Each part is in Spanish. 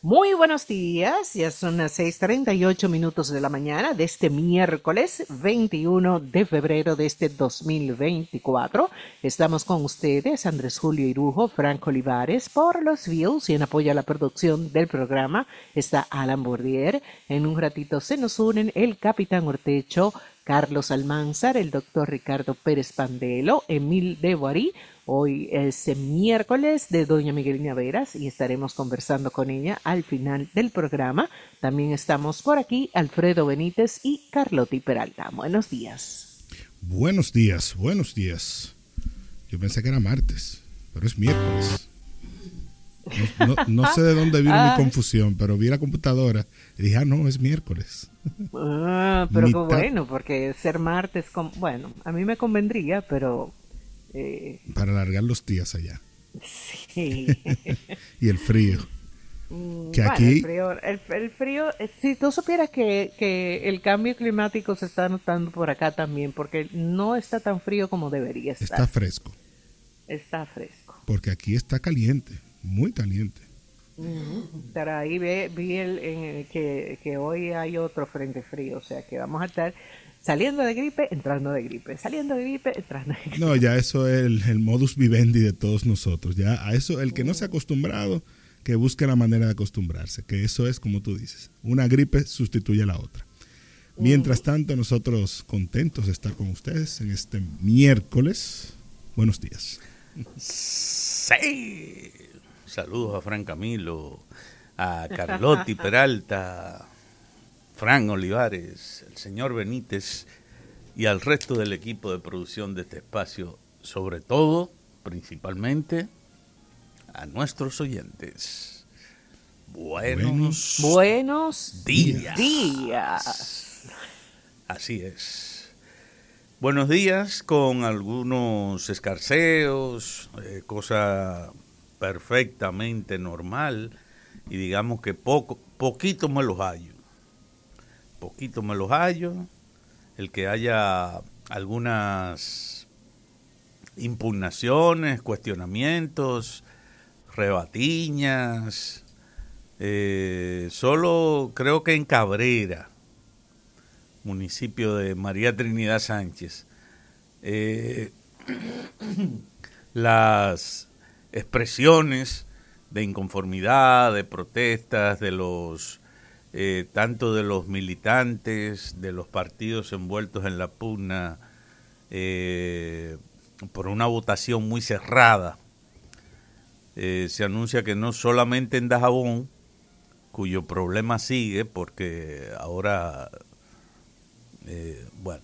Muy buenos días, ya son las 6:38 minutos de la mañana de este miércoles 21 de febrero de este 2024. Estamos con ustedes, Andrés Julio Irujo, Franco Olivares, por los views y en apoyo a la producción del programa está Alan Bordier. En un ratito se nos unen el Capitán Ortecho, Carlos Almanzar, el doctor Ricardo Pérez Pandelo, Emil de Hoy es miércoles de Doña Miguelina Veras y estaremos conversando con ella al final del programa. También estamos por aquí Alfredo Benítez y Carlotti Peralta. Buenos días. Buenos días, buenos días. Yo pensé que era martes, pero es miércoles. No, sé de dónde vino mi confusión, pero vi la computadora y dije, ah, no, es miércoles. Ah, pero qué bueno, porque ser martes, bueno, a mí me convendría, pero eh, Para alargar los días allá. Sí. y el frío. Mm, que aquí... el frío, el, frío, eh, si tú supieras que, que, el cambio climático se está notando por acá también, porque no está tan frío como debería estar. Está fresco. Está fresco. Porque aquí está caliente, muy caliente. Pero ahí vi, el, que, que hoy hay otro frente frío, o sea que vamos a estar Saliendo de gripe, entrando de gripe. Saliendo de gripe, entrando de gripe. No, ya eso es el, modus vivendi de todos nosotros. Ya a eso, el que no se ha acostumbrado, que busque la manera de acostumbrarse. Que eso es como tú dices. Una gripe sustituye a la otra. Mientras tanto, nosotros contentos de estar con ustedes en este miércoles. Buenos días. Sí. Saludos a Fran Camilo, a Carlotti Peralta, Fran Olivares, el señor Benítez y al resto del equipo de producción de este espacio, sobre todo, principalmente, a nuestros oyentes. Buenos, buenos días. días. Así es. Buenos días con algunos escarceos, eh, cosa perfectamente normal y digamos que poco, poquito me los hallo. Poquito me los hallo, el que haya algunas impugnaciones, cuestionamientos, rebatiñas, eh, solo creo que en Cabrera, municipio de María Trinidad Sánchez, eh, las expresiones de inconformidad, de protestas de los eh, tanto de los militantes, de los partidos envueltos en la pugna, eh, por una votación muy cerrada. Eh, se anuncia que no solamente en Dajabón, cuyo problema sigue, porque ahora, bueno,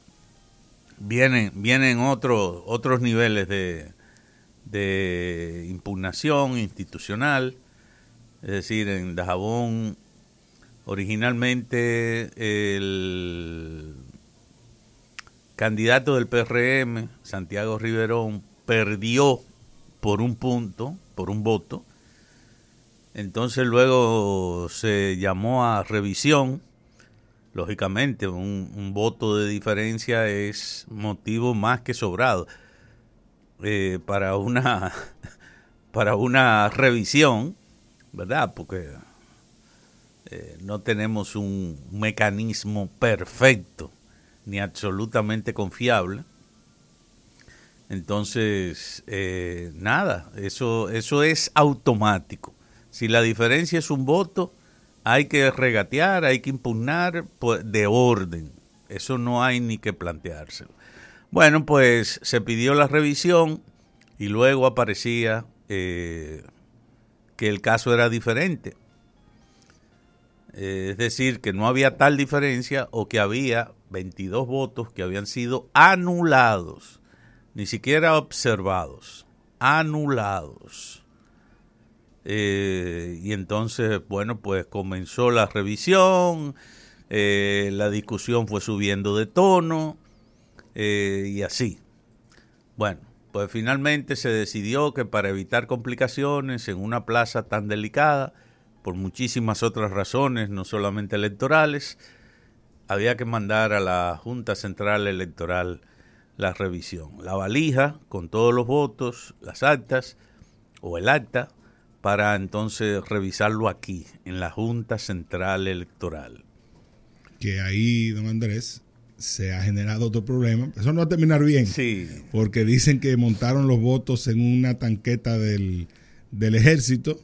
vienen, vienen otros, otros niveles de, de impugnación institucional, es decir, en Dajabón Originalmente el candidato del PRM, Santiago Riverón, perdió por un punto, por un voto. Entonces luego se llamó a revisión. Lógicamente, un, voto de diferencia es motivo más que sobrado eh, para una para una revisión, ¿verdad? Porque eh, no tenemos un mecanismo perfecto ni absolutamente confiable. Entonces, eh, nada, eso, eso es automático. Si la diferencia es un voto, hay que regatear, hay que impugnar pues, de orden. Eso no hay ni que planteárselo. Bueno, pues se pidió la revisión y luego aparecía eh, que el caso era diferente. Eh, es decir, que no había tal diferencia o que había 22 votos que habían sido anulados, ni siquiera observados, anulados. Eh, y entonces, bueno, pues comenzó la revisión, la discusión fue subiendo de tono y así. Bueno, pues finalmente se decidió que para evitar complicaciones en una plaza tan delicada, por muchísimas otras razones, no solamente electorales, había que mandar a la Junta Central Electoral la revisión. La valija con todos los votos, las actas o el acta, para entonces revisarlo aquí, en la Junta Central Electoral. Que ahí, don Andrés, se ha generado otro problema. Eso no va a terminar bien. Sí. Porque dicen que montaron los votos en una tanqueta del, del ejército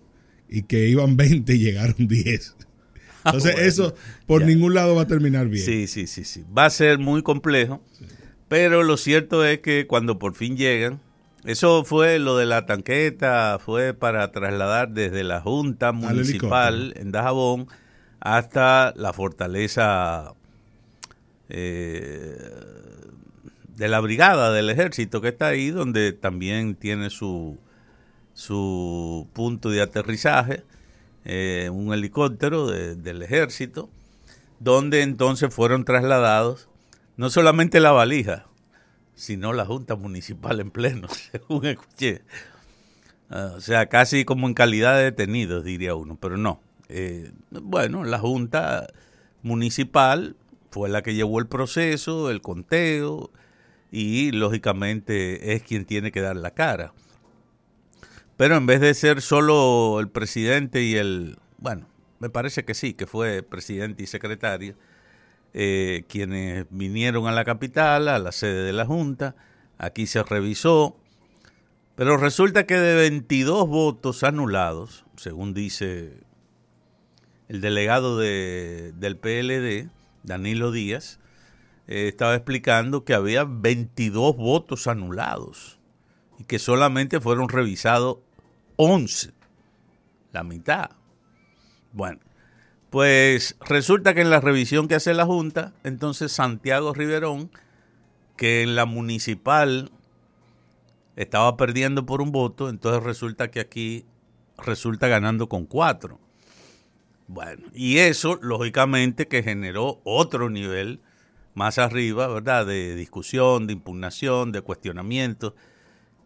y que iban 20 y llegaron 10. Entonces bueno, eso por ya. ningún lado va a terminar bien. Sí, sí, sí, sí. Va a ser muy complejo, pero lo cierto es que cuando por fin llegan, eso fue lo de la tanqueta, fue para trasladar desde la Junta Municipal en Dajabón hasta la fortaleza eh, de la brigada del ejército que está ahí, donde también tiene su, su punto de aterrizaje, eh, un helicóptero de- del ejército, donde entonces fueron trasladados no solamente la valija, sino la Junta Municipal en pleno, según escuché. Ah, o sea, casi como en calidad de detenidos, diría uno, pero no. Eh, bueno, la Junta Municipal fue la que llevó el proceso, el conteo, y lógicamente es quien tiene que dar la cara. Pero en vez de ser solo el presidente y el, bueno, me parece que sí, que fue presidente y secretario, eh, quienes vinieron a la capital, a la sede de la Junta, aquí se revisó, pero resulta que de 22 votos anulados, según dice el delegado de, del PLD, Danilo Díaz, eh, estaba explicando que había 22 votos anulados y que solamente fueron revisados 11, la mitad. Bueno, pues resulta que en la revisión que hace la Junta, entonces Santiago Riverón, que en la municipal estaba perdiendo por un voto, entonces resulta que aquí resulta ganando con cuatro. Bueno, y eso lógicamente que generó otro nivel más arriba, ¿verdad? De discusión, de impugnación, de cuestionamiento.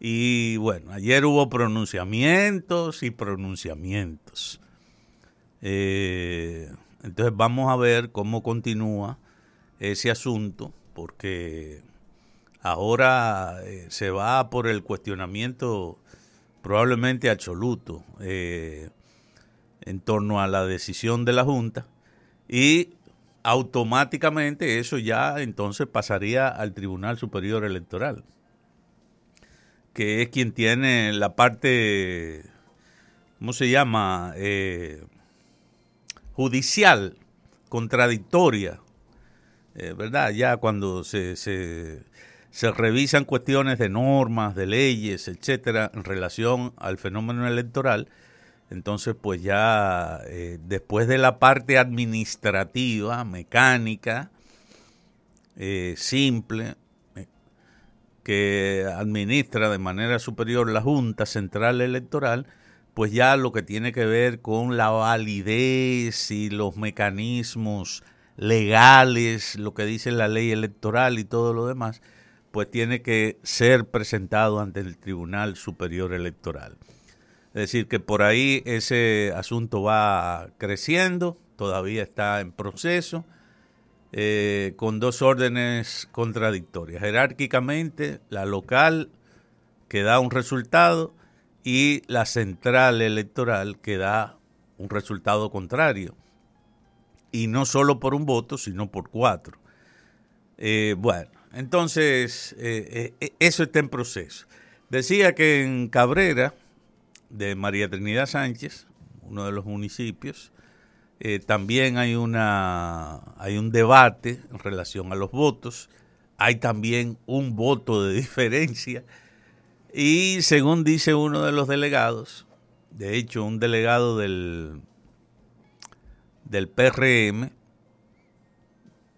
Y bueno, ayer hubo pronunciamientos y pronunciamientos. Eh, entonces vamos a ver cómo continúa ese asunto, porque ahora eh, se va por el cuestionamiento probablemente absoluto eh, en torno a la decisión de la Junta y automáticamente eso ya entonces pasaría al Tribunal Superior Electoral, que es quien tiene la parte, ¿cómo se llama? Eh, judicial, contradictoria, eh, ¿verdad? Ya cuando se, se, se revisan cuestiones de normas, de leyes, etcétera, en relación al fenómeno electoral, entonces pues ya eh, después de la parte administrativa, mecánica, eh, simple, eh, que administra de manera superior la Junta Central Electoral, pues ya lo que tiene que ver con la validez y los mecanismos legales, lo que dice la ley electoral y todo lo demás, pues tiene que ser presentado ante el Tribunal Superior Electoral. Es decir, que por ahí ese asunto va creciendo, todavía está en proceso, eh, con dos órdenes contradictorias. Jerárquicamente, la local que da un resultado y la central electoral que da un resultado contrario. Y no solo por un voto, sino por cuatro. Eh, bueno, entonces eh, eso está en proceso. Decía que en Cabrera, de María Trinidad Sánchez, uno de los municipios, eh, también hay, una, hay un debate en relación a los votos. Hay también un voto de diferencia. Y según dice uno de los delegados, de hecho un delegado del, del PRM,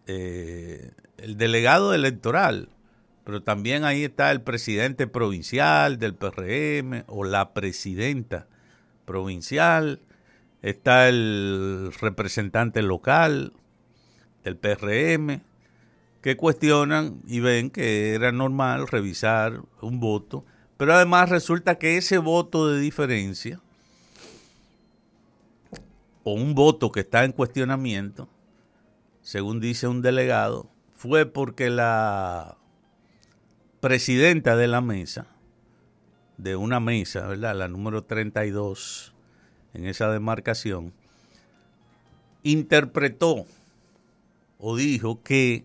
eh, el delegado electoral, pero también ahí está el presidente provincial del PRM o la presidenta provincial, está el representante local del PRM, que cuestionan y ven que era normal revisar un voto, pero además resulta que ese voto de diferencia o un voto que está en cuestionamiento, según dice un delegado, fue porque la presidenta de la mesa, de una mesa, ¿verdad? La número 32, en esa demarcación, interpretó o dijo que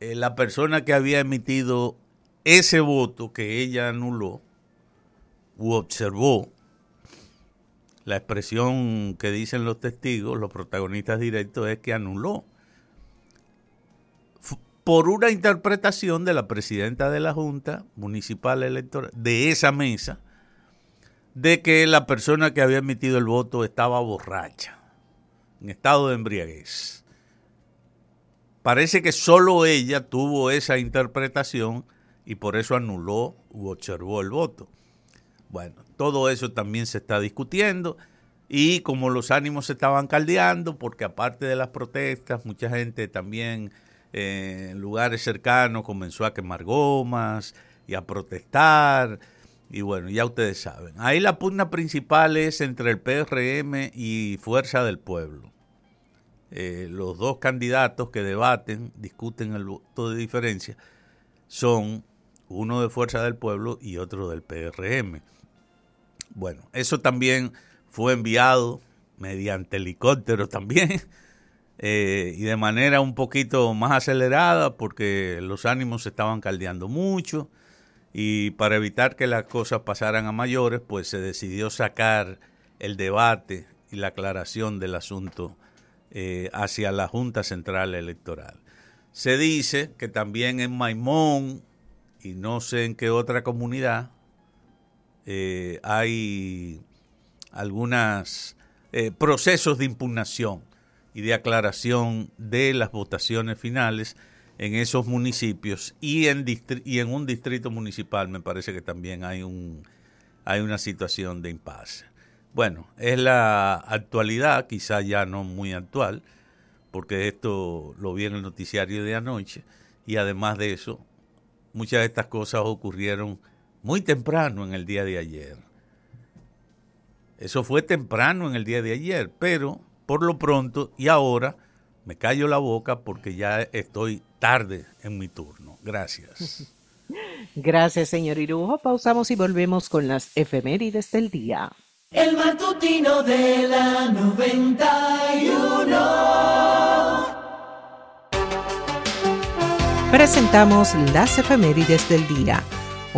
eh, la persona que había emitido ese voto que ella anuló u observó, la expresión que dicen los testigos, los protagonistas directos, es que anuló por una interpretación de la presidenta de la Junta Municipal Electoral, de esa mesa, de que la persona que había emitido el voto estaba borracha, en estado de embriaguez. Parece que solo ella tuvo esa interpretación y por eso anuló u observó el voto. Bueno, todo eso también se está discutiendo y como los ánimos se estaban caldeando, porque aparte de las protestas, mucha gente también eh, en lugares cercanos comenzó a quemar gomas y a protestar. Y bueno, ya ustedes saben. Ahí la pugna principal es entre el PRM y Fuerza del Pueblo. Eh, los dos candidatos que debaten, discuten el voto de diferencia, son uno de Fuerza del Pueblo y otro del PRM. Bueno, eso también fue enviado mediante helicóptero también eh, y de manera un poquito más acelerada porque los ánimos se estaban caldeando mucho y para evitar que las cosas pasaran a mayores, pues se decidió sacar el debate y la aclaración del asunto eh, hacia la Junta Central Electoral. Se dice que también en Maimón y no sé en qué otra comunidad eh, hay algunos procesos de impugnación y de aclaración de las votaciones finales en esos municipios y en, un distrito municipal me parece que también hay, un, hay una situación de impasse. Bueno, es la actualidad, quizá ya no muy actual, porque esto lo vi en el noticiario de anoche y además de eso, muchas de estas cosas ocurrieron muy temprano en el día de ayer. Eso fue temprano en el día de ayer, pero por lo pronto y ahora me callo la boca porque ya estoy tarde en mi turno. Gracias. Gracias, señor Irujo. Pausamos y volvemos con las efemérides del día. El matutino de la 91. Presentamos las efemérides del día.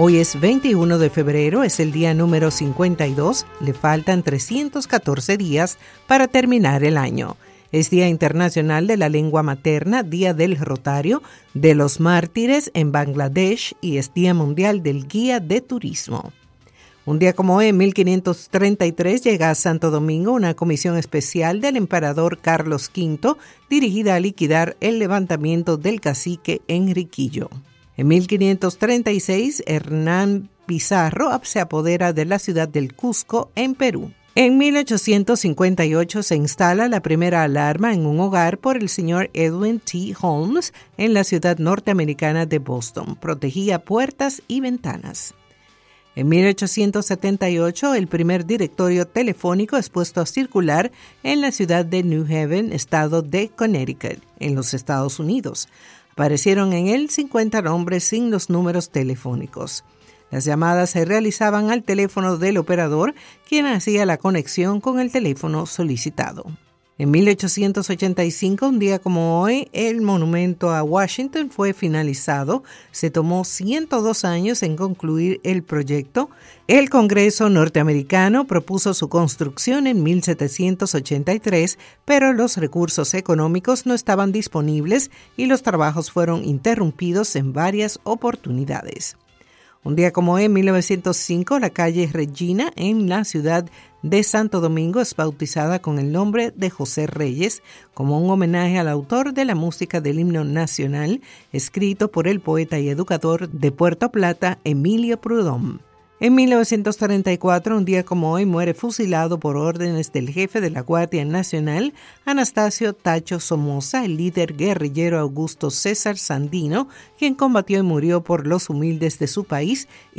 Hoy es 21 de febrero, es el día número 52, le faltan 314 días para terminar el año. Es Día Internacional de la Lengua Materna, Día del Rotario, de los Mártires en Bangladesh y es Día Mundial del Guía de Turismo. Un día como hoy, en 1533, llega a Santo Domingo una comisión especial del emperador Carlos V dirigida a liquidar el levantamiento del cacique Enriquillo. En 1536, Hernán Pizarro se apodera de la ciudad del Cusco, en Perú. En 1858 se instala la primera alarma en un hogar por el señor Edwin T. Holmes en la ciudad norteamericana de Boston. Protegía puertas y ventanas. En 1878, el primer directorio telefónico es puesto a circular en la ciudad de New Haven, estado de Connecticut, en los Estados Unidos. Aparecieron en él 50 nombres sin los números telefónicos. Las llamadas se realizaban al teléfono del operador, quien hacía la conexión con el teléfono solicitado. En 1885, un día como hoy, el monumento a Washington fue finalizado. Se tomó 102 años en concluir el proyecto. El Congreso norteamericano propuso su construcción en 1783, pero los recursos económicos no estaban disponibles y los trabajos fueron interrumpidos en varias oportunidades. Un día como en 1905, la calle Regina en la ciudad de Santo Domingo es bautizada con el nombre de José Reyes como un homenaje al autor de la música del himno nacional, escrito por el poeta y educador de Puerto Plata, Emilio Prudhomme. En 1934, un día como hoy, muere fusilado por órdenes del jefe de la Guardia Nacional, Anastasio Tacho Somoza, el líder guerrillero Augusto César Sandino, quien combatió y murió por los humildes de su país